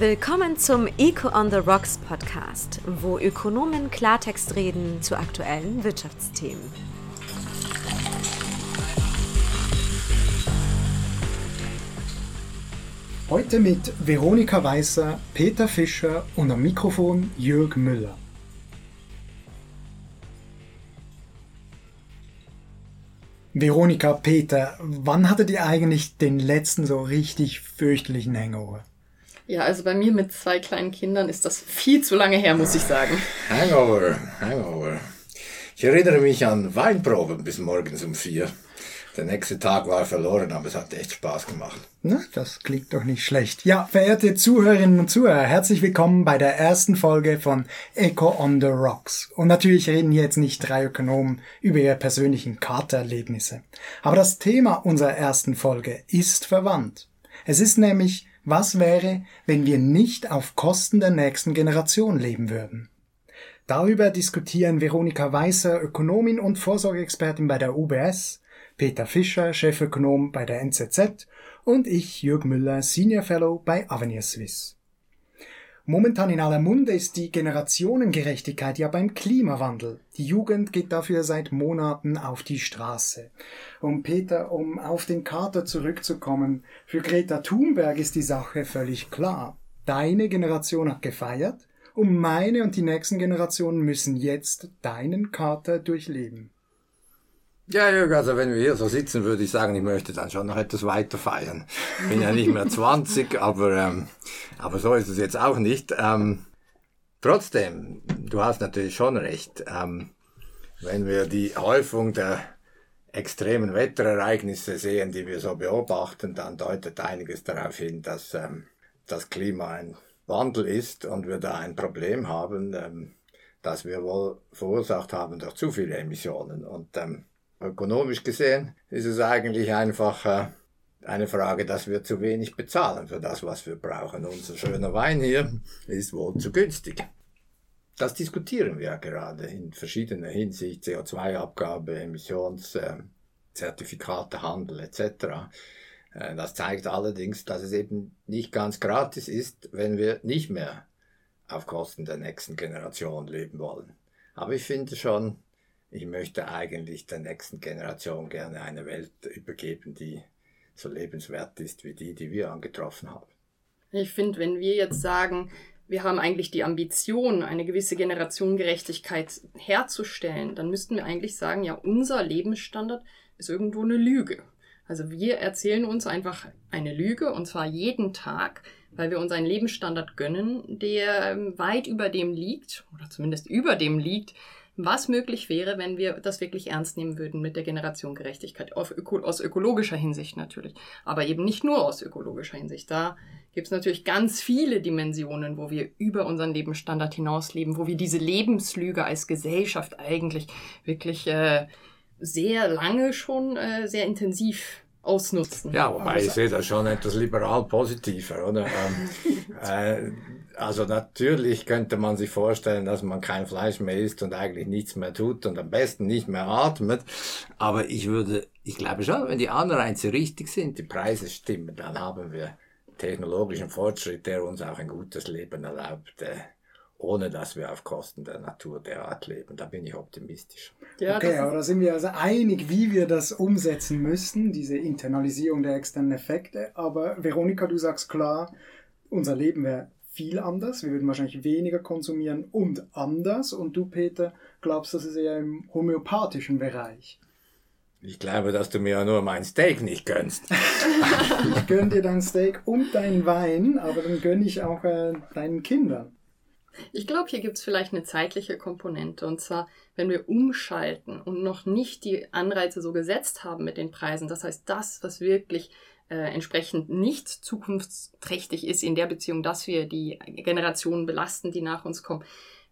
Willkommen zum Eco on the Rocks Podcast, wo Ökonomen Klartext reden zu aktuellen Wirtschaftsthemen. Heute mit Veronika Weißer, Peter Fischer und am Mikrofon Jörg Müller. Veronika, Peter, wann hattet ihr eigentlich den letzten so richtig fürchterlichen Hangover? Ja, also bei mir mit zwei kleinen Kindern ist das viel zu lange her, muss ich sagen. Hangover, Hangover. Ich erinnere mich an Weinproben bis morgens um vier. Der nächste Tag war verloren, aber es hat echt Spaß gemacht. Na, das klingt doch nicht schlecht. Ja, verehrte Zuhörerinnen und Zuhörer, herzlich willkommen bei der ersten Folge von Echo on the Rocks. Und natürlich reden hier jetzt nicht drei Ökonomen über ihre persönlichen Katererlebnisse. Aber das Thema unserer ersten Folge ist verwandt. Es ist nämlich was wäre, wenn wir nicht auf Kosten der nächsten Generation leben würden? Darüber diskutieren Veronika Weißer, Ökonomin und Vorsorgeexpertin bei der UBS, Peter Fischer, Chefökonom bei der NZZ und ich, Jürg Müller, Senior Fellow bei Avenir Suisse. Momentan in aller Munde ist die Generationengerechtigkeit ja beim Klimawandel. Die Jugend geht dafür seit Monaten auf die Straße. Und Peter, um auf den Kater zurückzukommen, für Greta Thunberg ist die Sache völlig klar. Deine Generation hat gefeiert und meine und die nächsten Generationen müssen jetzt deinen Kater durchleben. Ja, Jörg, also wenn wir hier so sitzen, würde ich sagen, ich möchte dann schon noch etwas weiter feiern. Bin ja nicht mehr 20, aber, ähm, aber so ist es jetzt auch nicht. Ähm, trotzdem, du hast natürlich schon recht. Ähm, wenn wir die Häufung der extremen Wetterereignisse sehen, die wir so beobachten, dann deutet einiges darauf hin, dass ähm, das Klima ein Wandel ist und wir da ein Problem haben, ähm, das wir wohl verursacht haben durch zu viele Emissionen. Und ähm, Ökonomisch gesehen ist es eigentlich einfach äh, eine Frage, dass wir zu wenig bezahlen für das, was wir brauchen. Unser schöner Wein hier ist wohl zu günstig. Das diskutieren wir ja gerade in verschiedener Hinsicht, CO2-Abgabe, Emissionszertifikate, äh, Handel etc. Äh, das zeigt allerdings, dass es eben nicht ganz gratis ist, wenn wir nicht mehr auf Kosten der nächsten Generation leben wollen. Aber ich finde schon, ich möchte eigentlich der nächsten Generation gerne eine Welt übergeben, die so lebenswert ist wie die, die wir angetroffen haben. Ich finde, wenn wir jetzt sagen, wir haben eigentlich die Ambition, eine gewisse Generationengerechtigkeit herzustellen, dann müssten wir eigentlich sagen, ja, unser Lebensstandard ist irgendwo eine Lüge. Also wir erzählen uns einfach eine Lüge und zwar jeden Tag, weil wir uns einen Lebensstandard gönnen, der ähm, weit über dem liegt oder zumindest über dem liegt, was möglich wäre, wenn wir das wirklich ernst nehmen würden mit der Generationengerechtigkeit, Öko aus ökologischer Hinsicht natürlich, aber eben nicht nur aus ökologischer Hinsicht. Da gibt es natürlich ganz viele Dimensionen, wo wir über unseren Lebensstandard hinausleben, wo wir diese Lebenslüge als Gesellschaft eigentlich wirklich äh, sehr lange schon äh, sehr intensiv ausnutzen. Ja, wobei ich sehe das schon etwas liberal positiver, oder? ähm, äh, also natürlich könnte man sich vorstellen, dass man kein Fleisch mehr isst und eigentlich nichts mehr tut und am besten nicht mehr atmet. Aber ich würde, ich glaube schon, wenn die Anreize richtig sind, die Preise stimmen, dann haben wir technologischen Fortschritt, der uns auch ein gutes Leben erlaubt. Äh, ohne dass wir auf Kosten der Natur derart leben. Da bin ich optimistisch. Ja, okay, aber da sind wir also einig, wie wir das umsetzen müssen, diese Internalisierung der externen Effekte. Aber Veronika, du sagst klar, unser Leben wäre viel anders. Wir würden wahrscheinlich weniger konsumieren und anders. Und du, Peter, glaubst, das ist eher im homöopathischen Bereich. Ich glaube, dass du mir ja nur mein Steak nicht gönnst. ich gönne dir dein Steak und deinen Wein, aber dann gönne ich auch äh, deinen Kindern. Ich glaube, hier gibt es vielleicht eine zeitliche Komponente. Und zwar, wenn wir umschalten und noch nicht die Anreize so gesetzt haben mit den Preisen. Das heißt, das, was wirklich äh, entsprechend nicht zukunftsträchtig ist in der Beziehung, dass wir die Generationen belasten, die nach uns kommen.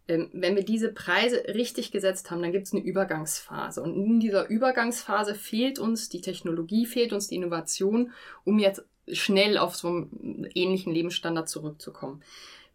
Ähm, wenn wir diese Preise richtig gesetzt haben, dann gibt es eine Übergangsphase. Und in dieser Übergangsphase fehlt uns die Technologie, fehlt uns die Innovation, um jetzt schnell auf so einen ähnlichen Lebensstandard zurückzukommen.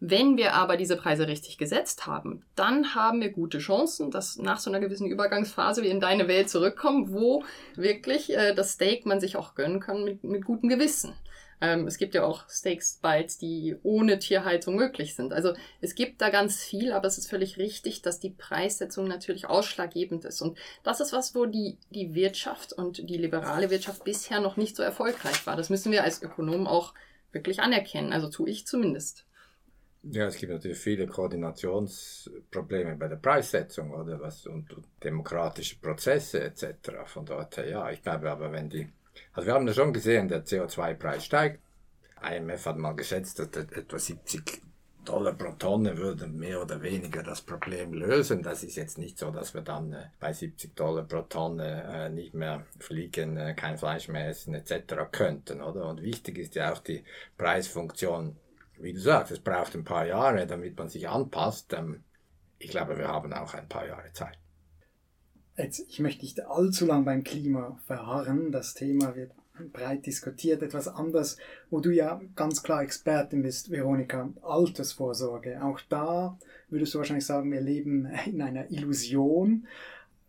Wenn wir aber diese Preise richtig gesetzt haben, dann haben wir gute Chancen, dass nach so einer gewissen Übergangsphase wir in deine Welt zurückkommen, wo wirklich äh, das Steak man sich auch gönnen kann mit, mit gutem Gewissen. Ähm, es gibt ja auch Steaks Bites, die ohne Tierhaltung möglich sind. Also es gibt da ganz viel, aber es ist völlig richtig, dass die Preissetzung natürlich ausschlaggebend ist. Und das ist was, wo die, die Wirtschaft und die liberale Wirtschaft bisher noch nicht so erfolgreich war. Das müssen wir als Ökonomen auch wirklich anerkennen. Also tue ich zumindest. Ja, es gibt natürlich viele Koordinationsprobleme bei der Preissetzung oder was und, demokratische Prozesse etc. Von dort her, ja, ich glaube aber, wenn die, also wir haben ja schon gesehen, der CO2-Preis steigt. IMF hat mal geschätzt, dass etwa 70 Dollar pro Tonne würden mehr oder weniger das Problem lösen. Das ist jetzt nicht so, dass wir dann äh, bei 70 Dollar pro Tonne äh, nicht mehr fliegen, äh, kein Fleisch mehr essen etc. könnten, oder? Und wichtig ist ja auch die Preisfunktion wie du sagst, es braucht ein paar Jahre, damit man sich anpasst. Ähm, ich glaube, wir haben auch ein paar Jahre Zeit. Jetzt, ich möchte nicht allzu lang beim Klima verharren. Das Thema wird breit diskutiert. Etwas anders, wo du ja ganz klar Expertin bist, Veronika, Altersvorsorge. Auch da würdest du wahrscheinlich sagen, wir leben in einer Illusion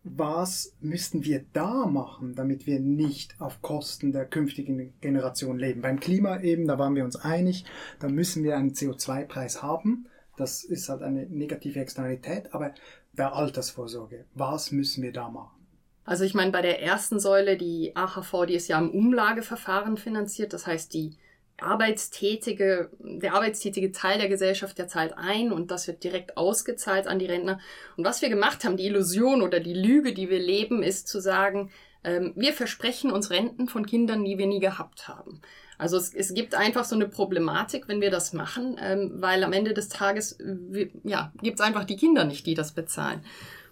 was müssten wir da machen, damit wir nicht auf Kosten der künftigen Generation leben? Beim Klima eben, da waren wir uns einig, da müssen wir einen CO2-Preis haben. Das ist halt eine negative Externalität, aber bei Altersvorsorge, was müssen wir da machen? Also ich meine, bei der ersten Säule, die AHV, die ist ja im Umlageverfahren finanziert, das heißt, die arbeitstätige, der arbeitstätige Teil der Gesellschaft, der zahlt ein und das wird direkt ausgezahlt an die Rentner. Und was wir gemacht haben, die Illusion oder die Lüge, die wir leben, ist zu sagen, ähm, wir versprechen uns Renten von Kindern, die wir nie gehabt haben. Also es, es gibt einfach so eine Problematik, wenn wir das machen, ähm, weil am Ende des Tages, äh, ja, gibt es einfach die Kinder nicht, die das bezahlen.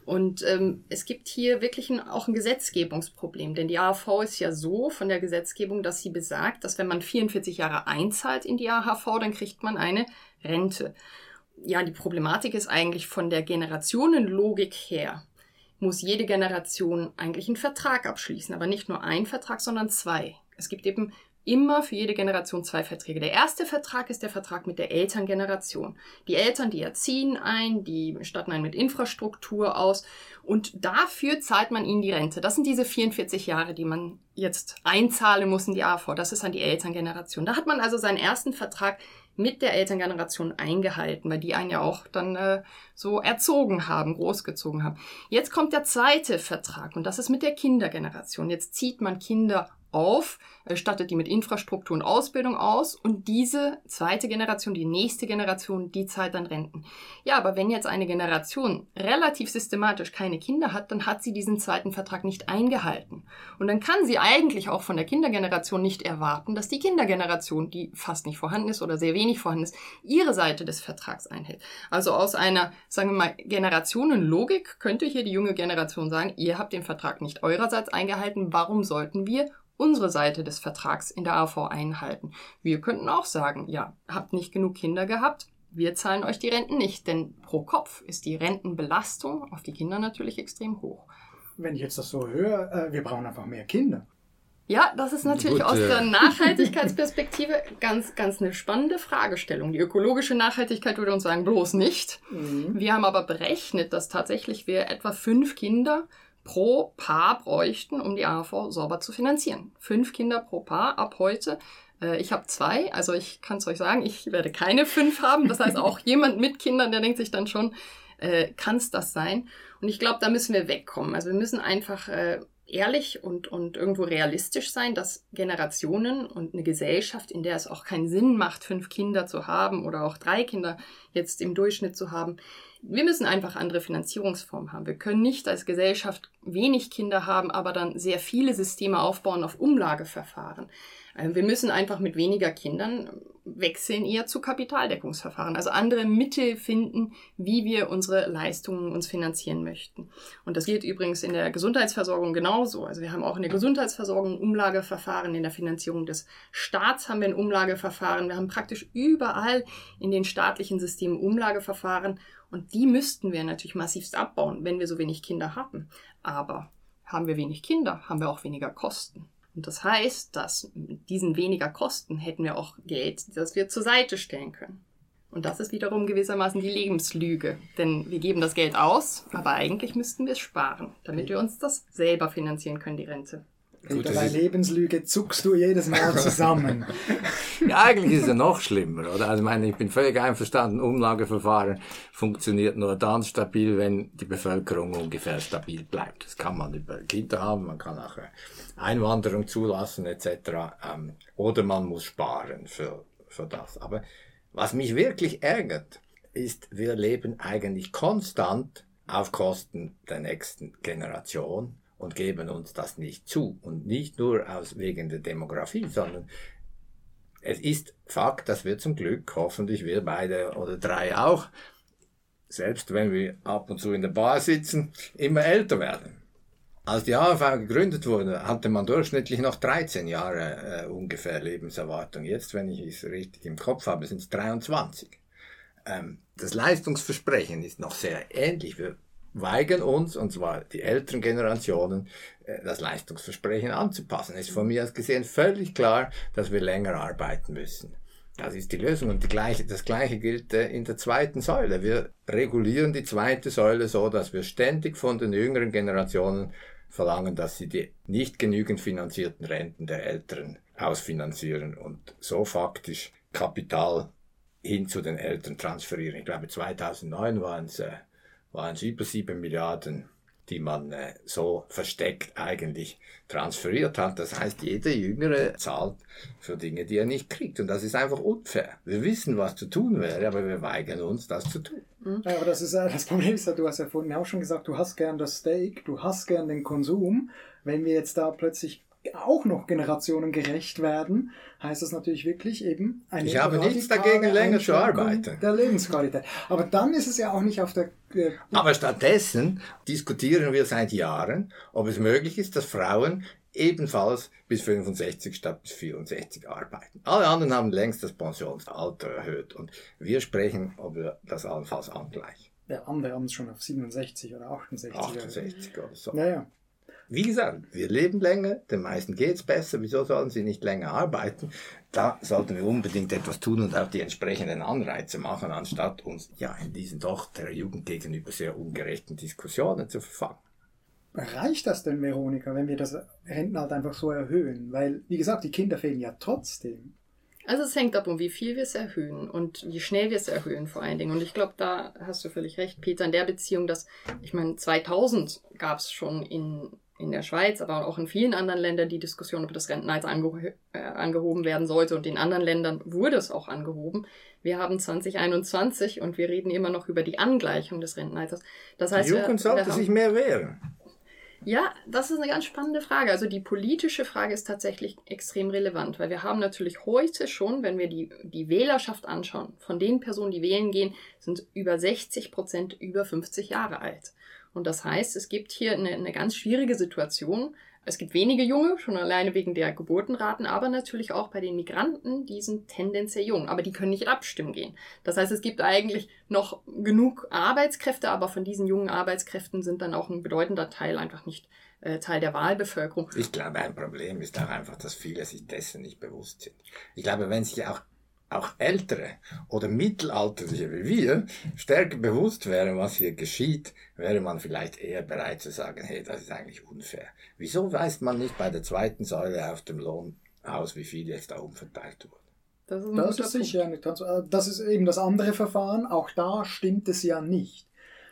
Und ähm, es gibt hier wirklich ein, auch ein Gesetzgebungsproblem, denn die AHV ist ja so von der Gesetzgebung, dass sie besagt, dass wenn man 44 Jahre einzahlt in die AHV, dann kriegt man eine Rente. Ja, die Problematik ist eigentlich von der Generationenlogik her, muss jede Generation eigentlich einen Vertrag abschließen, aber nicht nur ein Vertrag, sondern zwei. Es gibt eben immer für jede Generation zwei Verträge. Der erste Vertrag ist der Vertrag mit der Elterngeneration. Die Eltern, die erziehen ein, die statten ein mit Infrastruktur aus und dafür zahlt man ihnen die Rente. Das sind diese 44 Jahre, die man jetzt einzahlen muss in die AV. Das ist an die Elterngeneration. Da hat man also seinen ersten Vertrag mit der Elterngeneration eingehalten, weil die einen ja auch dann äh, so erzogen haben, großgezogen haben. Jetzt kommt der zweite Vertrag und das ist mit der Kindergeneration. Jetzt zieht man Kinder auf, stattet die mit Infrastruktur und Ausbildung aus und diese zweite Generation, die nächste Generation, die zahlt dann Renten. Ja, aber wenn jetzt eine Generation relativ systematisch keine Kinder hat, dann hat sie diesen zweiten Vertrag nicht eingehalten. Und dann kann sie eigentlich auch von der Kindergeneration nicht erwarten, dass die Kindergeneration, die fast nicht vorhanden ist oder sehr wenig vorhanden ist, ihre Seite des Vertrags einhält. Also aus einer, sagen wir mal, Generationenlogik könnte hier die junge Generation sagen, ihr habt den Vertrag nicht eurerseits eingehalten, warum sollten wir unsere Seite des Vertrags in der AV einhalten. Wir könnten auch sagen, ja, habt nicht genug Kinder gehabt, wir zahlen euch die Renten nicht, denn pro Kopf ist die Rentenbelastung auf die Kinder natürlich extrem hoch. Wenn ich jetzt das so höre, äh, wir brauchen einfach mehr Kinder. Ja, das ist natürlich Gut, aus der Nachhaltigkeitsperspektive ganz, ganz eine spannende Fragestellung. Die ökologische Nachhaltigkeit würde uns sagen, bloß nicht. Mhm. Wir haben aber berechnet, dass tatsächlich wir etwa fünf Kinder pro Paar bräuchten, um die AHV sauber zu finanzieren. Fünf Kinder pro Paar ab heute. Äh, ich habe zwei, also ich kann es euch sagen, ich werde keine fünf haben. Das heißt, auch jemand mit Kindern, der denkt sich dann schon, äh, kann es das sein? Und ich glaube, da müssen wir wegkommen. Also wir müssen einfach äh, ehrlich und, und irgendwo realistisch sein, dass Generationen und eine Gesellschaft, in der es auch keinen Sinn macht, fünf Kinder zu haben oder auch drei Kinder jetzt im Durchschnitt zu haben, wir müssen einfach andere Finanzierungsformen haben. Wir können nicht als Gesellschaft wenig Kinder haben, aber dann sehr viele Systeme aufbauen auf Umlageverfahren. Äh, wir müssen einfach mit weniger Kindern wechseln eher zu Kapitaldeckungsverfahren, also andere Mittel finden, wie wir unsere Leistungen uns finanzieren möchten. Und das gilt übrigens in der Gesundheitsversorgung genauso. Also wir haben auch in der Gesundheitsversorgung Umlageverfahren, in der Finanzierung des Staats haben wir ein Umlageverfahren, wir haben praktisch überall in den staatlichen Systemen Umlageverfahren und die müssten wir natürlich massivst abbauen, wenn wir so wenig Kinder haben. Aber haben wir wenig Kinder, haben wir auch weniger Kosten. Und das heißt, dass mit diesen weniger Kosten hätten wir auch Geld, das wir zur Seite stellen können. Und das ist wiederum gewissermaßen die Lebenslüge. Denn wir geben das Geld aus, aber eigentlich müssten wir es sparen, damit wir uns das selber finanzieren können, die Rente. Gut, bei Lebenslüge zuckst du jedes Mal zusammen. Ja, eigentlich ist es ja noch schlimmer, oder? Also, ich meine, ich bin völlig einverstanden, Umlageverfahren funktioniert nur dann stabil, wenn die Bevölkerung ungefähr stabil bleibt. Das kann man über Kinder haben, man kann auch äh, Einwanderung zulassen, etc. Ähm, oder man muss sparen für, für das. Aber was mich wirklich ärgert, ist, wir leben eigentlich konstant auf Kosten der nächsten Generation und geben uns das nicht zu. Und nicht nur aus wegen der Demografie, sondern es ist Fakt, dass wir zum Glück, hoffentlich wir beide oder drei auch, selbst wenn wir ab und zu in der Bar sitzen, immer älter werden. Als die AHV gegründet wurde, hatte man durchschnittlich noch 13 Jahre äh, ungefähr Lebenserwartung. Jetzt, wenn ich es richtig im Kopf habe, sind es 23. Ähm, das Leistungsversprechen ist noch sehr ähnlich. Wir weigern uns, und zwar die älteren Generationen, äh, das Leistungsversprechen anzupassen. Es ist von mir aus gesehen völlig klar, dass wir länger arbeiten müssen. Das ist die Lösung. Und die gleiche, das Gleiche gilt äh, in der zweiten Säule. Wir regulieren die zweite Säule so, dass wir ständig von den jüngeren Generationen verlangen, dass sie die nicht genügend finanzierten Renten der Älteren ausfinanzieren und so faktisch Kapital hin zu den Eltern transferieren. Ich glaube, 2009 waren es waren es über sieben Milliarden, die man äh, so versteckt eigentlich transferiert hat. Das heißt, jeder Jüngere zahlt für Dinge, die er nicht kriegt. Und das ist einfach unfair. Wir wissen, was zu tun wäre, aber wir weigern uns, das zu tun. Ja, aber das, ist, äh, das Problem ist ja, du hast ja vorhin auch schon gesagt, du hast gern das Steak, du hast gern den Konsum. Wenn wir jetzt da plötzlich auch noch generationengerecht werden, heißt das natürlich wirklich eben eine Ich habe nichts dagegen, länger zu arbeiten. Der Lebensqualität. Aber dann ist es ja auch nicht auf der. Äh, Aber stattdessen diskutieren wir seit Jahren, ob es möglich ist, dass Frauen ebenfalls bis 65 statt bis 64 arbeiten. Alle anderen haben längst das Pensionsalter erhöht und wir sprechen, ob wir das allenfalls angleichen. Ja, andere haben es schon auf 67 oder 68. 68 oder so. Naja. Wie gesagt, wir leben länger, den meisten geht's besser, wieso sollen sie nicht länger arbeiten? Da sollten wir unbedingt etwas tun und auch die entsprechenden Anreize machen, anstatt uns ja in diesen doch der Jugend gegenüber sehr ungerechten Diskussionen zu verfangen. Reicht das denn, Veronika, wenn wir das Rentenalter einfach so erhöhen? Weil, wie gesagt, die Kinder fehlen ja trotzdem. Also es hängt ab, um wie viel wir es erhöhen und wie schnell wir es erhöhen vor allen Dingen. Und ich glaube, da hast du völlig recht, Peter, in der Beziehung, dass, ich meine, 2000 gab es schon in in der Schweiz, aber auch in vielen anderen Ländern die Diskussion, ob das Rentenalter ange äh, angehoben werden sollte. Und in anderen Ländern wurde es auch angehoben. Wir haben 2021 und wir reden immer noch über die Angleichung des Rentenalters. Das heißt, die Jugend sollte sich mehr wehren. Ja, das ist eine ganz spannende Frage. Also die politische Frage ist tatsächlich extrem relevant, weil wir haben natürlich heute schon, wenn wir die, die Wählerschaft anschauen, von den Personen, die wählen gehen, sind über 60 Prozent über 50 Jahre alt. Und das heißt, es gibt hier eine, eine ganz schwierige Situation. Es gibt wenige Junge, schon alleine wegen der Geburtenraten, aber natürlich auch bei den Migranten, die sind tendenziell jung, aber die können nicht abstimmen gehen. Das heißt, es gibt eigentlich noch genug Arbeitskräfte, aber von diesen jungen Arbeitskräften sind dann auch ein bedeutender Teil einfach nicht äh, Teil der Wahlbevölkerung. Ich glaube, ein Problem ist auch einfach, dass viele sich dessen nicht bewusst sind. Ich glaube, wenn sich auch auch ältere oder mittelalterliche wie wir stärker bewusst wären, was hier geschieht, wäre man vielleicht eher bereit zu sagen, hey, das ist eigentlich unfair. Wieso weist man nicht bei der zweiten Säule auf dem Lohn aus, wie viel jetzt da umverteilt wurde? Das ist, das ist sicher nicht ganz, äh, das ist eben das andere Verfahren. Auch da stimmt es ja nicht.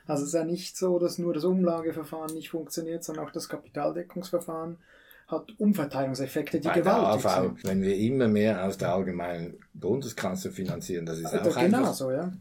Also es ist ja nicht so, dass nur das Umlageverfahren nicht funktioniert, sondern auch das Kapitaldeckungsverfahren hat Umverteilungseffekte, die Bei gewaltig AV, sind. Wenn wir immer mehr aus der allgemeinen Bundeskasse finanzieren, das ist auch genau einfach... so, ja.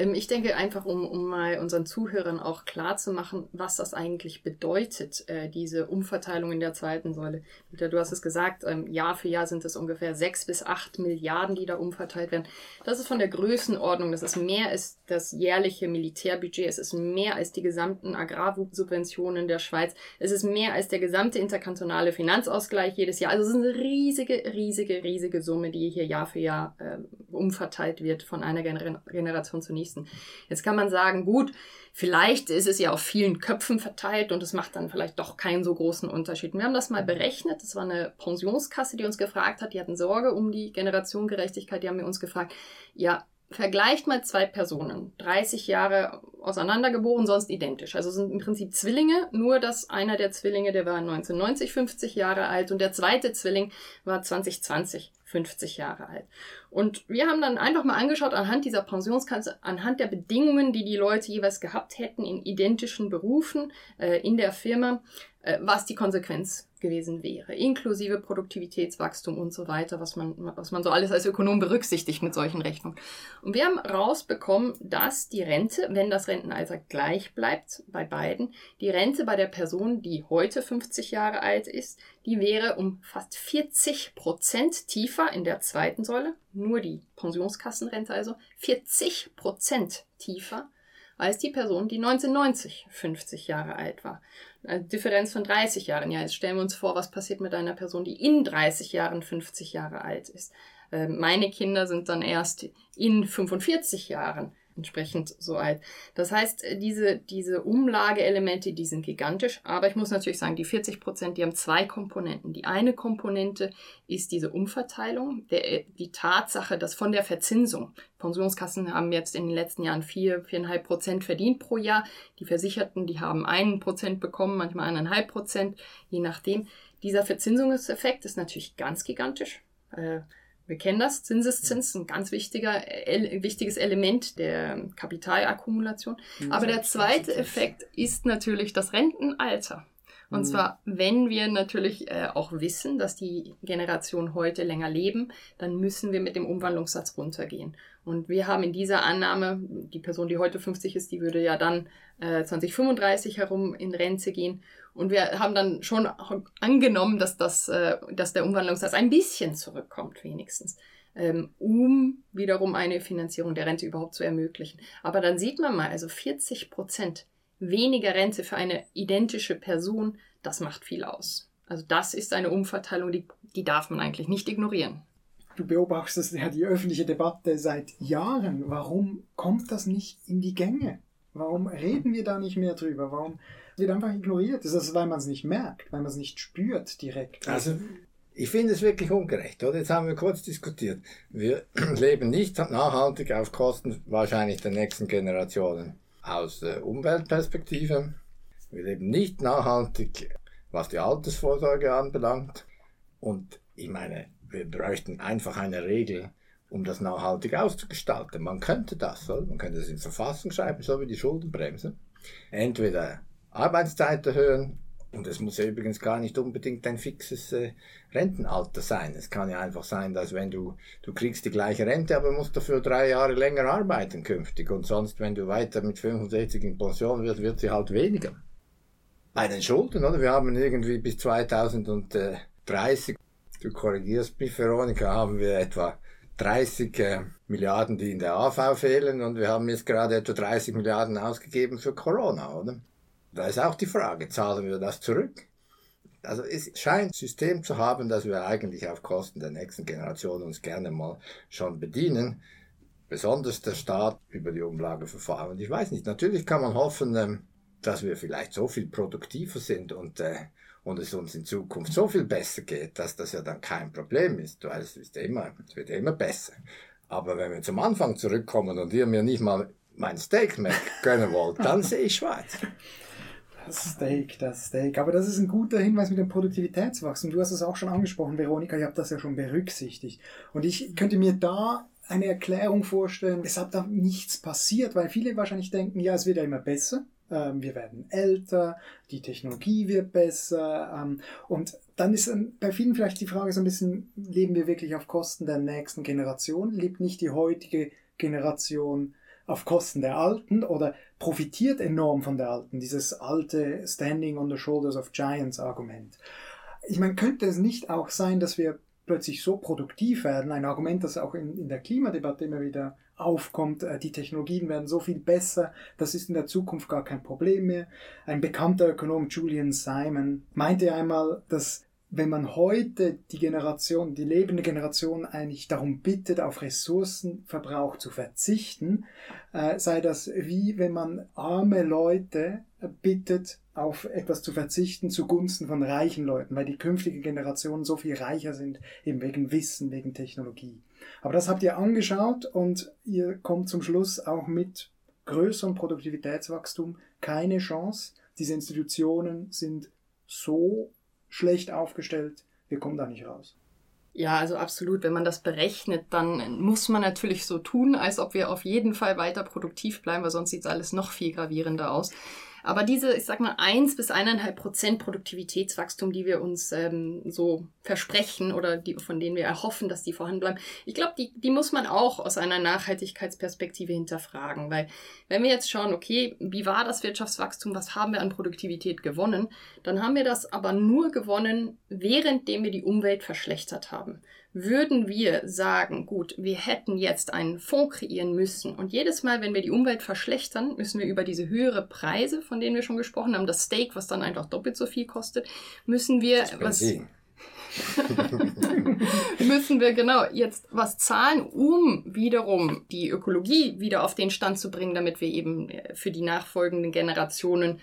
Ähm, ich denke einfach, um, um mal unseren Zuhörern auch klar zu machen, was das eigentlich bedeutet, äh, diese Umverteilung in der zweiten Säule. Du hast es gesagt, ähm, Jahr für Jahr sind es ungefähr sechs bis acht Milliarden, die da umverteilt werden. Das ist von der Größenordnung, das ist mehr als das jährliche Militärbudget, es ist mehr als die gesamten Agrarsubventionen der Schweiz, es ist mehr als der gesamte interkantonale Finanzausgleich jedes Jahr. Also es ist eine riesige, riesige, riesige Summe, die hier Jahr für Jahr äh, umverteilt wird von einer Gener Generation zur nächsten nächsten. Jetzt kann man sagen, gut, vielleicht ist es ja auf vielen Köpfen verteilt und es macht dann vielleicht doch keinen so großen Unterschied. Wir haben das mal berechnet. Das war eine Pensionskasse, die uns gefragt hat. Die hatten Sorge um die Generationengerechtigkeit. Die haben wir uns gefragt, ja, vergleicht mal zwei Personen, 30 Jahre auseinandergeboren, sonst identisch. Also sind im Prinzip Zwillinge, nur dass einer der Zwillinge, der war 1990 50 Jahre alt und der zweite Zwilling war 2020 50 Jahre alt. Und wir haben dann einfach mal angeschaut, anhand dieser Pensionskasse, anhand der Bedingungen, die die Leute jeweils gehabt hätten in identischen Berufen äh, in der Firma, äh, was die Konsequenz gewesen wäre, inklusive Produktivitätswachstum und so weiter, was man, was man so alles als Ökonom berücksichtigt mit solchen Rechnungen. Und wir haben rausbekommen, dass die Rente, wenn das Rentenalter gleich bleibt bei beiden, die Rente bei der Person, die heute 50 Jahre alt ist, die wäre um fast 40 Prozent tiefer in der zweiten Säule, nur die Pensionskassenrente also, 40 Prozent tiefer als die Person, die 1990 50 Jahre alt war. Eine Differenz von 30 Jahren. Ja, jetzt stellen wir uns vor, was passiert mit einer Person, die in 30 Jahren 50 Jahre alt ist. Ähm, meine Kinder sind dann erst in 45 Jahren entsprechend so alt. Das heißt, äh, diese, diese Umlageelemente, die sind gigantisch, aber ich muss natürlich sagen, die 40 Prozent, die haben zwei Komponenten. Die eine Komponente ist diese Umverteilung, der, äh, die Tatsache, dass von der Verzinsung, Pensionskassen haben jetzt in den letzten Jahren vier, viereinhalb Prozent verdient pro Jahr, die Versicherten, die haben einen Prozent bekommen, manchmal eineinhalb Prozent, je nachdem. Dieser Verzinsungseffekt ist natürlich ganz gigantisch. Wir kennen das, Zinseszins, ein ganz wichtiger, el wichtiges Element der Kapitalakkumulation. Aber der zweite Effekt ist natürlich das Rentenalter. Und mhm. zwar, wenn wir natürlich äh, auch wissen, dass die Generation heute länger leben, dann müssen wir mit dem Umwandlungssatz runtergehen. Und wir haben in dieser Annahme, die Person, die heute 50 ist, die würde ja dann äh, 2035 herum in Rente gehen. Und wir haben dann schon angenommen, dass, das, äh, dass der Umwandlungssatz ein bisschen zurückkommt, wenigstens, ähm, um wiederum eine Finanzierung der Rente überhaupt zu ermöglichen. Aber dann sieht man mal, also 40 Prozent weniger Rente für eine identische Person, das macht viel aus. Also das ist eine Umverteilung, die, die darf man eigentlich nicht ignorieren. Du beobachtest ja die öffentliche Debatte seit Jahren. Warum kommt das nicht in die Gänge? Warum reden wir da nicht mehr drüber? Warum wird einfach ignoriert? Ist das, weil man es nicht merkt, weil man es nicht spürt direkt? Also, ich finde es wirklich ungerecht, oder? Jetzt haben wir kurz diskutiert. Wir leben nicht nachhaltig auf Kosten wahrscheinlich der nächsten Generationen aus der Umweltperspektive. Wir leben nicht nachhaltig, was die Altersvorsorge anbelangt. Und ich meine, wir bräuchten einfach eine Regel, um das nachhaltig auszugestalten. Man könnte das, oder? man könnte das in Verfassung schreiben, so wie die Schuldenbremse. Entweder Arbeitszeit erhöhen und es muss ja übrigens gar nicht unbedingt ein fixes äh, Rentenalter sein. Es kann ja einfach sein, dass wenn du, du kriegst die gleiche Rente, aber musst dafür drei Jahre länger arbeiten künftig. Und sonst, wenn du weiter mit 65 in Pension wirst, wird sie halt weniger. Bei den Schulden, oder? Wir haben irgendwie bis 2030, du korrigierst mich, Veronika, haben wir etwa 30 äh, Milliarden, die in der AV fehlen und wir haben jetzt gerade etwa 30 Milliarden ausgegeben für Corona, oder? Da ist auch die Frage, zahlen wir das zurück? Also es scheint ein System zu haben, das wir eigentlich auf Kosten der nächsten Generation uns gerne mal schon bedienen. Besonders der Staat über die Umlageverfahren. Ich weiß nicht, natürlich kann man hoffen, ähm, dass wir vielleicht so viel produktiver sind und, äh, und es uns in Zukunft so viel besser geht, dass das ja dann kein Problem ist, weil es ist immer, es wird immer besser. Aber wenn wir zum Anfang zurückkommen und ihr mir nicht mal mein Steak mehr gönnen wollt, dann sehe ich schwarz. Das Steak, das Steak. Aber das ist ein guter Hinweis mit dem Produktivitätswachstum. Du hast es auch schon angesprochen, Veronika, ihr habt das ja schon berücksichtigt. Und ich könnte mir da eine Erklärung vorstellen, es hat da nichts passiert, weil viele wahrscheinlich denken, ja, es wird ja immer besser. Ähm, wir werden älter, die Technologie wird besser. Ähm, und dann ist bei vielen vielleicht die Frage so ein bisschen, leben wir wirklich auf Kosten der nächsten Generation? Lebt nicht die heutige Generation auf Kosten der Alten oder profitiert enorm von der Alten, dieses alte Standing on the Shoulders of Giants Argument. Ich meine, könnte es nicht auch sein, dass wir plötzlich so produktiv werden, ein Argument, das auch in, in der Klimadebatte immer wieder aufkommt, äh, die Technologien werden so viel besser, das ist in der Zukunft gar kein Problem mehr. Ein bekannter Ökonom, Julian Simon, meinte einmal, dass wenn man heute die Generation, die lebende Generation eigentlich darum bittet, auf Ressourcenverbrauch zu verzichten, äh, sei das wie wenn man arme Leute bittet, auf etwas zu verzichten zugunsten von reichen Leuten, weil die künftige Generationen so viel reicher sind, eben wegen Wissen, wegen Technologie. Aber das habt ihr angeschaut und ihr kommt zum Schluss auch mit größerem Produktivitätswachstum keine Chance. Diese Institutionen sind so schlecht aufgestellt, wir kommen da nicht raus. Ja, also absolut. Wenn man das berechnet, dann muss man natürlich so tun, als ob wir auf jeden Fall weiter produktiv bleiben, weil sonst sieht alles noch viel gravierender aus. Aber diese, ich sag mal, eins bis eineinhalb Prozent Produktivitätswachstum, die wir uns ähm, so versprechen oder die, von denen wir erhoffen, dass die vorhanden bleiben, ich glaube, die, die muss man auch aus einer Nachhaltigkeitsperspektive hinterfragen. Weil wenn wir jetzt schauen, okay, wie war das Wirtschaftswachstum, was haben wir an Produktivität gewonnen, dann haben wir das aber nur gewonnen, währenddem wir die Umwelt verschlechtert haben würden wir sagen, gut, wir hätten jetzt einen Fonds kreieren müssen und jedes Mal, wenn wir die Umwelt verschlechtern, müssen wir über diese höhere Preise, von denen wir schon gesprochen haben, das Steak, was dann einfach doppelt so viel kostet, müssen wir was müssen wir genau jetzt was zahlen, um wiederum die Ökologie wieder auf den Stand zu bringen, damit wir eben für die nachfolgenden Generationen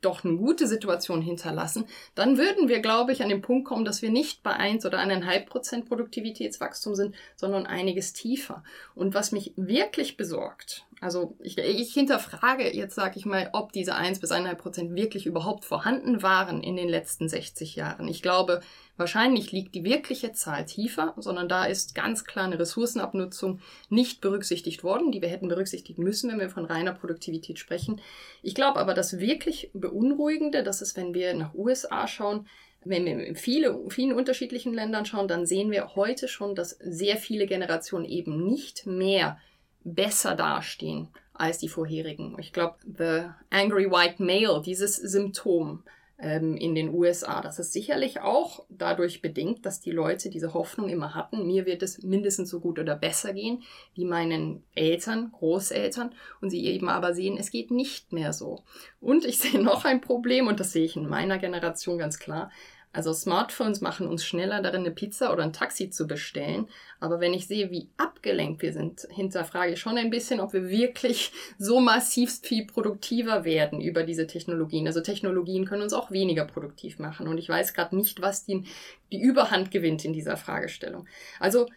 doch eine gute Situation hinterlassen, dann würden wir, glaube ich, an den Punkt kommen, dass wir nicht bei eins oder eineinhalb Prozent Produktivitätswachstum sind, sondern einiges tiefer. Und was mich wirklich besorgt, also ich, ich hinterfrage jetzt, sage ich mal, ob diese eins bis eineinhalb Prozent wirklich überhaupt vorhanden waren in den letzten 60 Jahren. Ich glaube, Wahrscheinlich liegt die wirkliche Zahl tiefer, sondern da ist ganz klar eine Ressourcenabnutzung nicht berücksichtigt worden, die wir hätten berücksichtigen müssen, wenn wir von reiner Produktivität sprechen. Ich glaube aber, das wirklich Beunruhigende, das ist, wenn wir nach USA schauen, wenn wir in viele, vielen unterschiedlichen Ländern schauen, dann sehen wir heute schon, dass sehr viele Generationen eben nicht mehr besser dastehen als die vorherigen. Ich glaube, the angry white male, dieses Symptom, ähm, in den USA. Das ist sicherlich auch dadurch bedingt, dass die Leute diese Hoffnung immer hatten, mir wird es mindestens so gut oder besser gehen wie meinen Eltern, Großeltern und sie eben aber sehen, es geht nicht mehr so. Und ich sehe noch ein Problem und das sehe ich in meiner Generation ganz klar. Also Smartphones machen uns schneller darin, eine Pizza oder ein Taxi zu bestellen. Aber wenn ich sehe, wie abgelenkt wir sind, hinterfrage ich schon ein bisschen, ob wir wirklich so massivst viel produktiver werden über diese Technologien. Also Technologien können uns auch weniger produktiv machen. Und ich weiß gerade nicht, was die, die Überhand gewinnt in dieser Fragestellung. Also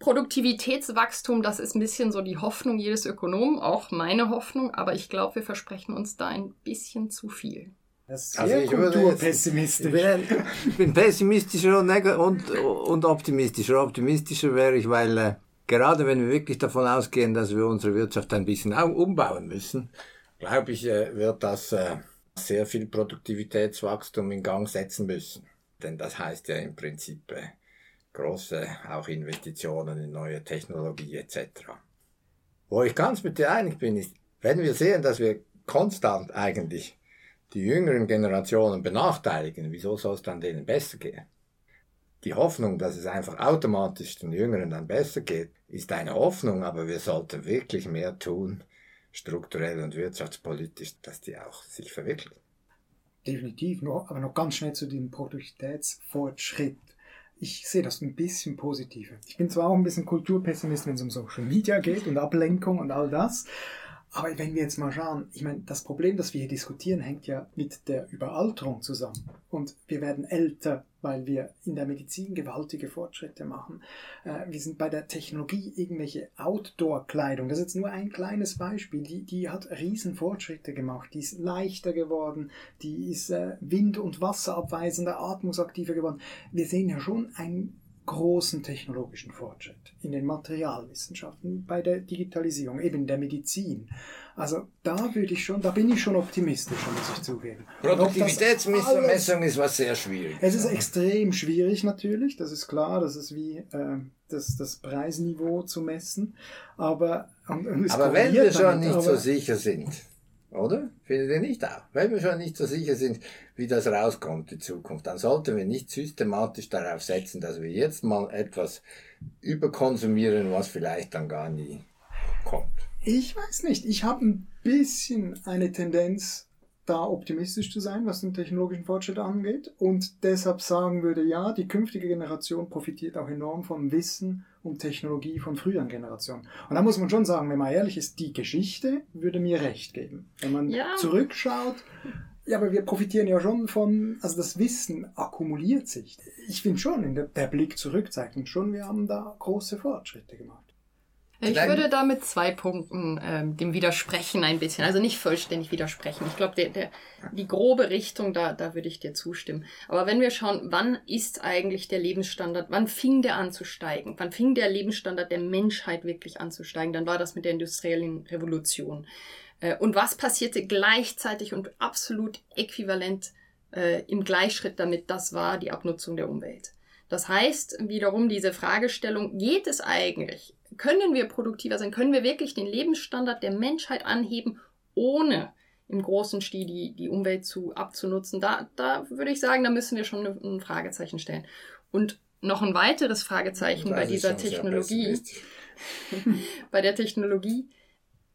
Produktivitätswachstum, das ist ein bisschen so die Hoffnung jedes Ökonomen, auch meine Hoffnung, aber ich glaube, wir versprechen uns da ein bisschen zu viel. Also sehr also kulturpessimistisch. Ich bin, ich bin pessimistischer und, und, und optimistischer. Optimistischer wäre ich, weil äh, gerade wenn wir wirklich davon ausgehen, dass wir unsere Wirtschaft ein bisschen umbauen müssen, glaube ich, äh, wird das äh, sehr viel Produktivitätswachstum in Gang setzen müssen. Denn das heißt ja im Prinzip äh, große auch Investitionen in neue Technologie etc. Wo ich ganz mit dir einig bin, ist, wenn wir sehen, dass wir konstant eigentlich die jüngeren Generationen benachteiligen, wieso soll es dann denen besser gehen? Die Hoffnung, dass es einfach automatisch den Jüngeren dann besser geht, ist eine Hoffnung, aber wir sollten wirklich mehr tun, strukturell und wirtschaftspolitisch, dass die auch sich verwirklichen. Definitiv, aber noch ganz schnell zu dem Produktivitätsfortschritt. Ich sehe das ein bisschen positiver. Ich bin zwar auch ein bisschen Kulturpessimist, wenn es um Social Media geht und Ablenkung und all das, aber wenn wir jetzt mal schauen, ich meine, das Problem, das wir hier diskutieren, hängt ja mit der Überalterung zusammen. Und wir werden älter, weil wir in der Medizin gewaltige Fortschritte machen. Äh, wir sind bei der Technologie irgendwelche Outdoor-Kleidung. Das ist jetzt nur ein kleines Beispiel. Die, die hat riesen Fortschritte gemacht. Die ist leichter geworden. Die ist äh, wind- und wasserabweisender, atmungsaktiver geworden. Wir sehen ja schon ein großen technologischen Fortschritt in den Materialwissenschaften, bei der Digitalisierung, eben der Medizin. Also da würde ich schon, da bin ich schon optimistischer, muss ich zugeben. Produktivitätsmessung ist was sehr schwierig. Es ist extrem schwierig natürlich, das ist klar, das ist wie äh, das, das Preisniveau zu messen. Aber, und, und aber wenn wir schon damit, nicht so sicher sind, oder? Findet ihr nicht auch? Wenn wir schon nicht so sicher sind, wie das rauskommt in Zukunft, dann sollten wir nicht systematisch darauf setzen, dass wir jetzt mal etwas überkonsumieren, was vielleicht dann gar nie kommt. Ich weiß nicht. Ich habe ein bisschen eine Tendenz, da optimistisch zu sein, was den technologischen Fortschritt angeht und deshalb sagen würde, ja, die künftige Generation profitiert auch enorm vom Wissen und Technologie von früheren Generationen. Und da muss man schon sagen, wenn man ehrlich ist, die Geschichte würde mir recht geben. Wenn man ja. zurückschaut, ja, aber wir profitieren ja schon von, also das Wissen akkumuliert sich. Ich finde schon, der, der Blick zurück zeigt uns schon, wir haben da große Fortschritte gemacht. Ich würde da mit zwei Punkten ähm, dem widersprechen ein bisschen. Also nicht vollständig widersprechen. Ich glaube, der, der, die grobe Richtung, da, da würde ich dir zustimmen. Aber wenn wir schauen, wann ist eigentlich der Lebensstandard, wann fing der an zu steigen? Wann fing der Lebensstandard der Menschheit wirklich an zu steigen? Dann war das mit der industriellen Revolution. Äh, und was passierte gleichzeitig und absolut äquivalent äh, im Gleichschritt damit? Das war die Abnutzung der Umwelt. Das heißt wiederum diese Fragestellung, geht es eigentlich können wir produktiver sein? Können wir wirklich den Lebensstandard der Menschheit anheben, ohne im großen Stil die, die Umwelt zu abzunutzen? Da, da würde ich sagen, da müssen wir schon ein Fragezeichen stellen. Und noch ein weiteres Fragezeichen bei dieser Technologie. bei der Technologie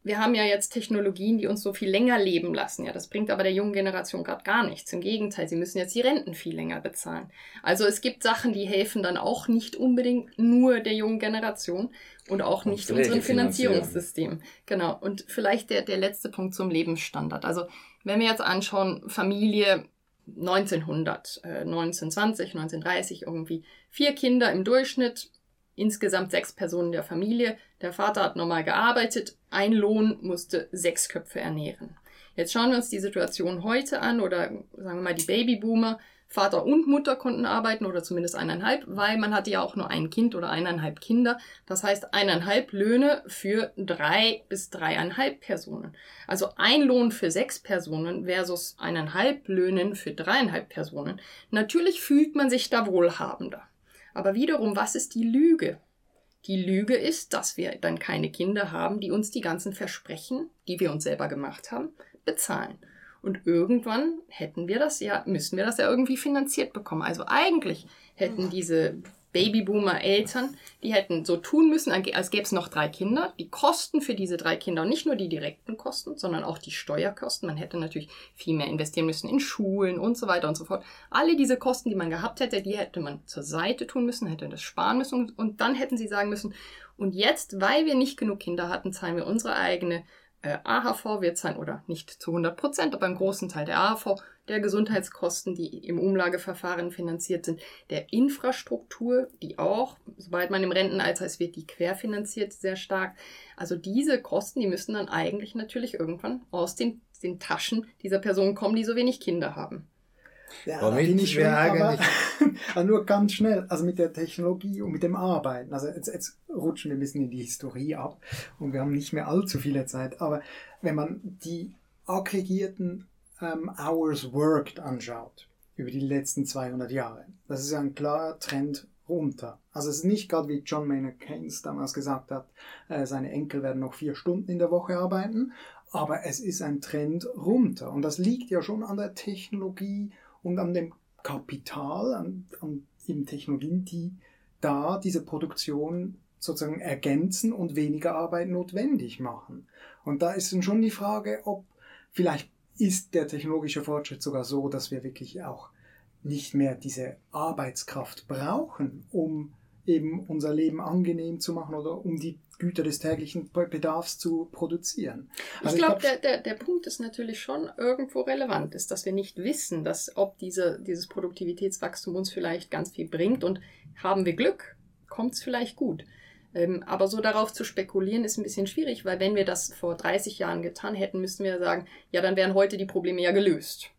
wir haben ja jetzt Technologien, die uns so viel länger leben lassen. Ja, das bringt aber der jungen Generation gerade gar nichts. Im Gegenteil, sie müssen jetzt die Renten viel länger bezahlen. Also es gibt Sachen, die helfen dann auch nicht unbedingt nur der jungen Generation und auch nicht unserem Finanzierungssystem. Genau. Und vielleicht der, der letzte Punkt zum Lebensstandard. Also wenn wir jetzt anschauen, Familie 1900, äh, 1920, 1930 irgendwie, vier Kinder im Durchschnitt, insgesamt sechs Personen der Familie. Der Vater hat normal gearbeitet, ein Lohn musste sechs Köpfe ernähren. Jetzt schauen wir uns die Situation heute an oder sagen wir mal die Babyboomer. Vater und Mutter konnten arbeiten oder zumindest eineinhalb, weil man hatte ja auch nur ein Kind oder eineinhalb Kinder. Das heißt eineinhalb Löhne für drei bis dreieinhalb Personen. Also ein Lohn für sechs Personen versus eineinhalb Löhnen für dreieinhalb Personen. Natürlich fühlt man sich da wohlhabender. Aber wiederum, was ist die Lüge? Die Lüge ist, dass wir dann keine Kinder haben, die uns die ganzen Versprechen, die wir uns selber gemacht haben, bezahlen. Und irgendwann hätten wir das ja, müssen wir das ja irgendwie finanziert bekommen. Also eigentlich hätten diese Babyboomer-Eltern, die hätten so tun müssen, als gäbe es noch drei Kinder. Die Kosten für diese drei Kinder, nicht nur die direkten Kosten, sondern auch die Steuerkosten. Man hätte natürlich viel mehr investieren müssen in Schulen und so weiter und so fort. Alle diese Kosten, die man gehabt hätte, die hätte man zur Seite tun müssen, hätte das sparen müssen und dann hätten sie sagen müssen, und jetzt, weil wir nicht genug Kinder hatten, zahlen wir unsere eigene äh, AHV, wir zahlen, oder nicht zu 100 Prozent, aber einen großen Teil der AHV, der Gesundheitskosten, die im Umlageverfahren finanziert sind, der Infrastruktur, die auch, sobald man im Rentenalter ist, wird die querfinanziert sehr stark. Also diese Kosten, die müssen dann eigentlich natürlich irgendwann aus den, den Taschen dieser Personen kommen, die so wenig Kinder haben. Ja, da bin ich schon, aber, aber nur ganz schnell, also mit der Technologie und mit dem Arbeiten. Also jetzt, jetzt rutschen wir ein bisschen in die Historie ab und wir haben nicht mehr allzu viele Zeit, aber wenn man die aggregierten ähm, Hours Worked anschaut über die letzten 200 Jahre, das ist ein klarer Trend runter. Also es ist nicht gerade wie John Maynard Keynes damals gesagt hat, äh, seine Enkel werden noch vier Stunden in der Woche arbeiten, aber es ist ein Trend runter. Und das liegt ja schon an der Technologie und an dem Kapital, an, an eben Technologien, die da diese Produktion sozusagen ergänzen und weniger Arbeit notwendig machen. Und da ist dann schon die Frage, ob vielleicht ist der technologische Fortschritt sogar so, dass wir wirklich auch nicht mehr diese Arbeitskraft brauchen, um eben unser Leben angenehm zu machen oder um die Güter des täglichen Bedarfs zu produzieren. Also ich glaube, glaub, der, der, der Punkt ist natürlich schon irgendwo relevant, ist, dass wir nicht wissen, dass ob diese, dieses Produktivitätswachstum uns vielleicht ganz viel bringt und haben wir Glück, kommt es vielleicht gut. Ähm, aber so darauf zu spekulieren ist ein bisschen schwierig, weil wenn wir das vor 30 Jahren getan hätten, müssten wir sagen, ja, dann wären heute die Probleme ja gelöst.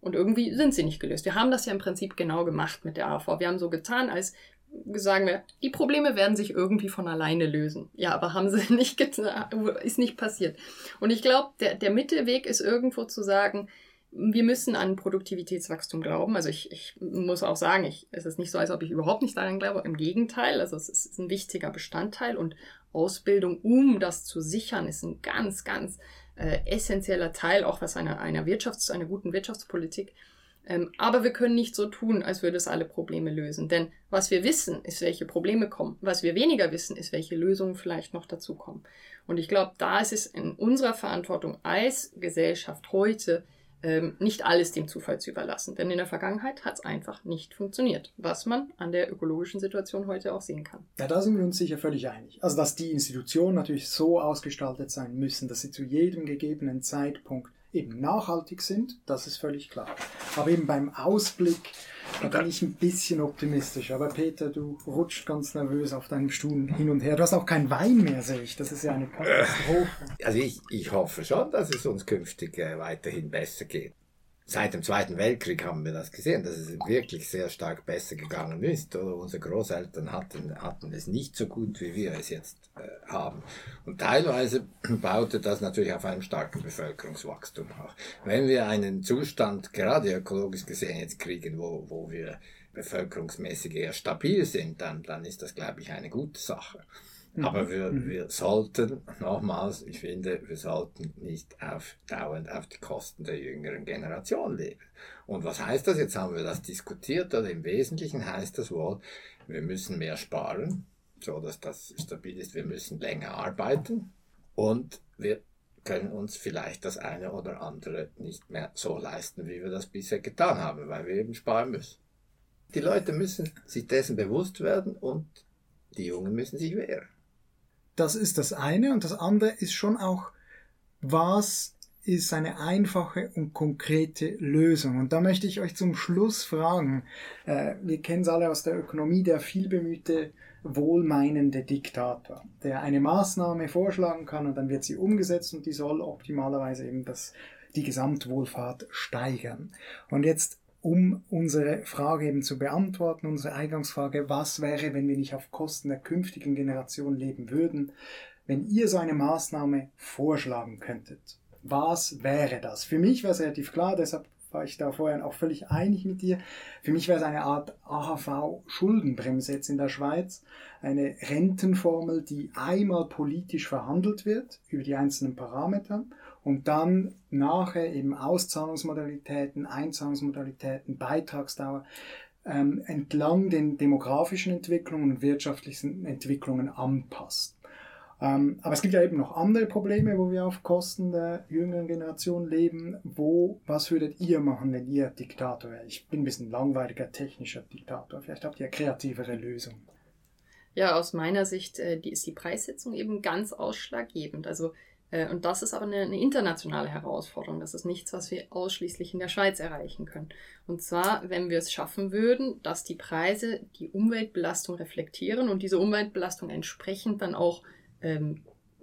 Und irgendwie sind sie nicht gelöst. Wir haben das ja im Prinzip genau gemacht mit der AV. Wir haben so getan, als sagen wir, die Probleme werden sich irgendwie von alleine lösen. Ja, aber haben sie nicht getan, ist nicht passiert. Und ich glaube, der, der Mittelweg ist irgendwo zu sagen, wir müssen an Produktivitätswachstum glauben. Also ich, ich muss auch sagen, ich, es ist nicht so, als ob ich überhaupt nicht daran glaube. Im Gegenteil, also es ist ein wichtiger Bestandteil und Ausbildung, um das zu sichern, ist ein ganz, ganz äh, essentieller Teil, auch was einer, einer Wirtschafts-, einer guten Wirtschaftspolitik ähm, aber wir können nicht so tun, als würde es alle Probleme lösen. Denn was wir wissen, ist, welche Probleme kommen. Was wir weniger wissen, ist, welche Lösungen vielleicht noch dazukommen. Und ich glaube, da ist es in unserer Verantwortung als Gesellschaft heute, ähm, nicht alles dem Zufall zu überlassen. Denn in der Vergangenheit hat es einfach nicht funktioniert, was man an der ökologischen Situation heute auch sehen kann. Ja, da sind wir uns sicher völlig einig. Also, dass die Institutionen natürlich so ausgestaltet sein müssen, dass sie zu jedem gegebenen Zeitpunkt eben nachhaltig sind, das ist völlig klar. Aber eben beim Ausblick Da bin ich ein bisschen optimistisch. Aber Peter, du rutscht ganz nervös auf deinem Stuhl hin und her. Du hast auch keinen Wein mehr, sehe ich. Das ist ja eine Katastrophe. Also ich, ich hoffe schon, dass es uns künftig äh, weiterhin besser geht. Seit dem Zweiten Weltkrieg haben wir das gesehen, dass es wirklich sehr stark besser gegangen ist. Oder unsere Großeltern hatten, hatten es nicht so gut, wie wir es jetzt äh, haben. Und teilweise baute das natürlich auf einem starken Bevölkerungswachstum auch. Wenn wir einen Zustand, gerade ökologisch gesehen, jetzt kriegen, wo, wo wir bevölkerungsmäßig eher stabil sind, dann, dann ist das, glaube ich, eine gute Sache. Aber wir, mhm. wir sollten, nochmals, ich finde, wir sollten nicht auf, dauernd auf die Kosten der jüngeren Generation leben. Und was heißt das? Jetzt haben wir das diskutiert, oder im Wesentlichen heißt das wohl, wir müssen mehr sparen, so dass das stabil ist, wir müssen länger arbeiten und wir können uns vielleicht das eine oder andere nicht mehr so leisten, wie wir das bisher getan haben, weil wir eben sparen müssen. Die Leute müssen sich dessen bewusst werden und die Jungen müssen sich wehren. Das ist das eine. Und das andere ist schon auch, was ist eine einfache und konkrete Lösung. Und da möchte ich euch zum Schluss fragen, äh, wir kennen es alle aus der Ökonomie, der vielbemühte, wohlmeinende Diktator, der eine Maßnahme vorschlagen kann und dann wird sie umgesetzt und die soll optimalerweise eben das, die Gesamtwohlfahrt steigern. Und jetzt um unsere Frage eben zu beantworten, unsere Eingangsfrage, was wäre, wenn wir nicht auf Kosten der künftigen Generation leben würden, wenn ihr so eine Maßnahme vorschlagen könntet. Was wäre das? Für mich wäre es relativ klar, deshalb war ich da vorher auch völlig einig mit dir. Für mich wäre es eine Art AHV-Schuldenbremse jetzt in der Schweiz, eine Rentenformel, die einmal politisch verhandelt wird über die einzelnen Parameter und dann nachher eben Auszahlungsmodalitäten, Einzahlungsmodalitäten, Beitragsdauer ähm, entlang den demografischen Entwicklungen und wirtschaftlichen Entwicklungen anpasst. Ähm, aber es gibt ja eben noch andere Probleme, wo wir auf Kosten der jüngeren Generation leben. Wo, was würdet ihr machen, wenn ihr Diktator wärt? Ich bin ein bisschen langweiliger technischer Diktator. Vielleicht habt ihr kreativere Lösungen. Ja, aus meiner Sicht äh, die ist die Preissetzung eben ganz ausschlaggebend. Also äh, und das ist aber eine, eine, internationale Herausforderung. Das ist nichts, was wir ausschließlich in der Schweiz erreichen können. Und zwar, wenn wir es schaffen würden, dass die Preise die Umweltbelastung reflektieren und diese Umweltbelastung entsprechend dann auch ähm,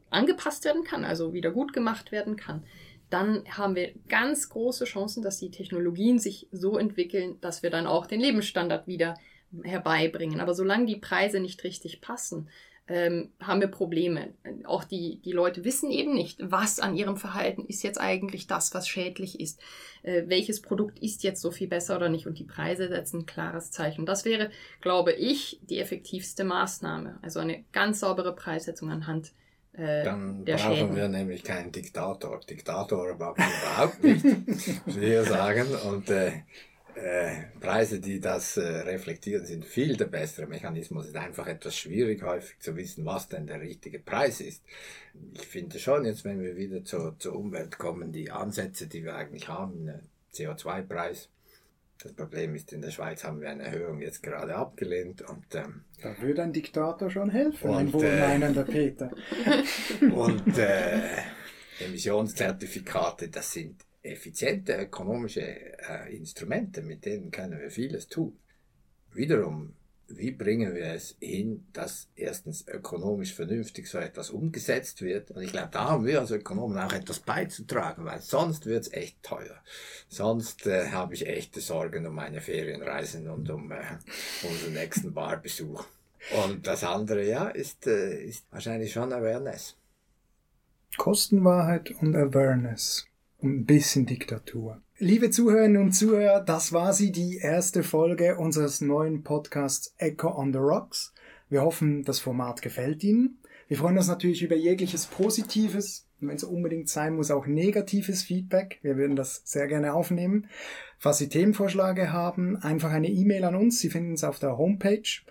angepasst werden kann, also wieder gut gemacht werden kann, dann haben wir ganz große Chancen, dass die Technologien sich so entwickeln, dass wir dann auch den Lebensstandard wieder herbeibringen. Aber solange die Preise nicht richtig passen, ähm, haben wir Probleme. Auch die, die Leute wissen eben nicht, was an ihrem Verhalten ist jetzt eigentlich das, was schädlich ist. Äh, welches Produkt ist jetzt so viel besser oder nicht. Und die Preise setzen ein klares Zeichen. Das wäre, glaube ich, die effektivste Maßnahme. Also eine ganz saubere Preissetzung anhand äh, Dann brauchen Schäden. wir nämlich keinen Diktator. Diktator überhaupt nicht, wir sagen. Und äh, Preise, die das äh, reflektieren, sind viel der bessere Mechanismus. Es ist einfach etwas schwierig, häufig zu wissen, was denn der richtige Preis ist. Ich finde schon, jetzt wenn wir wieder zur, zur Umwelt kommen, die Ansätze, die wir eigentlich haben, CO2-Preis. Das Problem ist, in der Schweiz haben wir eine Erhöhung jetzt gerade abgelehnt und ähm, da würde ein Diktator schon helfen, und, ein wohlmeinender äh, Peter. und äh, Emissionszertifikate, das sind effiziente ökonomische äh, Instrumente, mit denen können wir vieles tun. Wiederum, wie bringen wir es hin, dass erstens ökonomisch vernünftig so etwas umgesetzt wird? Und ich glaube, da haben wir als Ökonomen auch etwas beizutragen, weil sonst wird es echt teuer. Sonst äh, habe ich echte Sorgen um meine Ferienreisen und um äh, unseren nächsten Barbesuch. Und das andere, ja, ist, äh, ist wahrscheinlich schon Awareness. Kostenwahrheit und Awareness und ein bisschen Diktatur. Liebe Zuhörerinnen und Zuhörer, das war sie, die erste Folge unseres neuen Podcasts Echo on the Rocks. Wir hoffen, das Format gefällt Ihnen. Wir freuen uns natürlich über jegliches positives, wenn es unbedingt sein muss, auch negatives Feedback. Wir würden das sehr gerne aufnehmen. Falls Sie Themenvorschläge haben, einfach eine E-Mail an uns. Sie finden es auf der Homepage.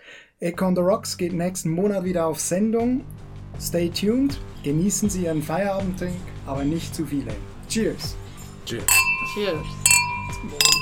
Echo on the Rocks geht nächsten Monat wieder auf Sendung. Stay tuned, genießen Sie Ihren Feierabendtrink, aber nicht zu viele. Cheers. Cheers. Cheers.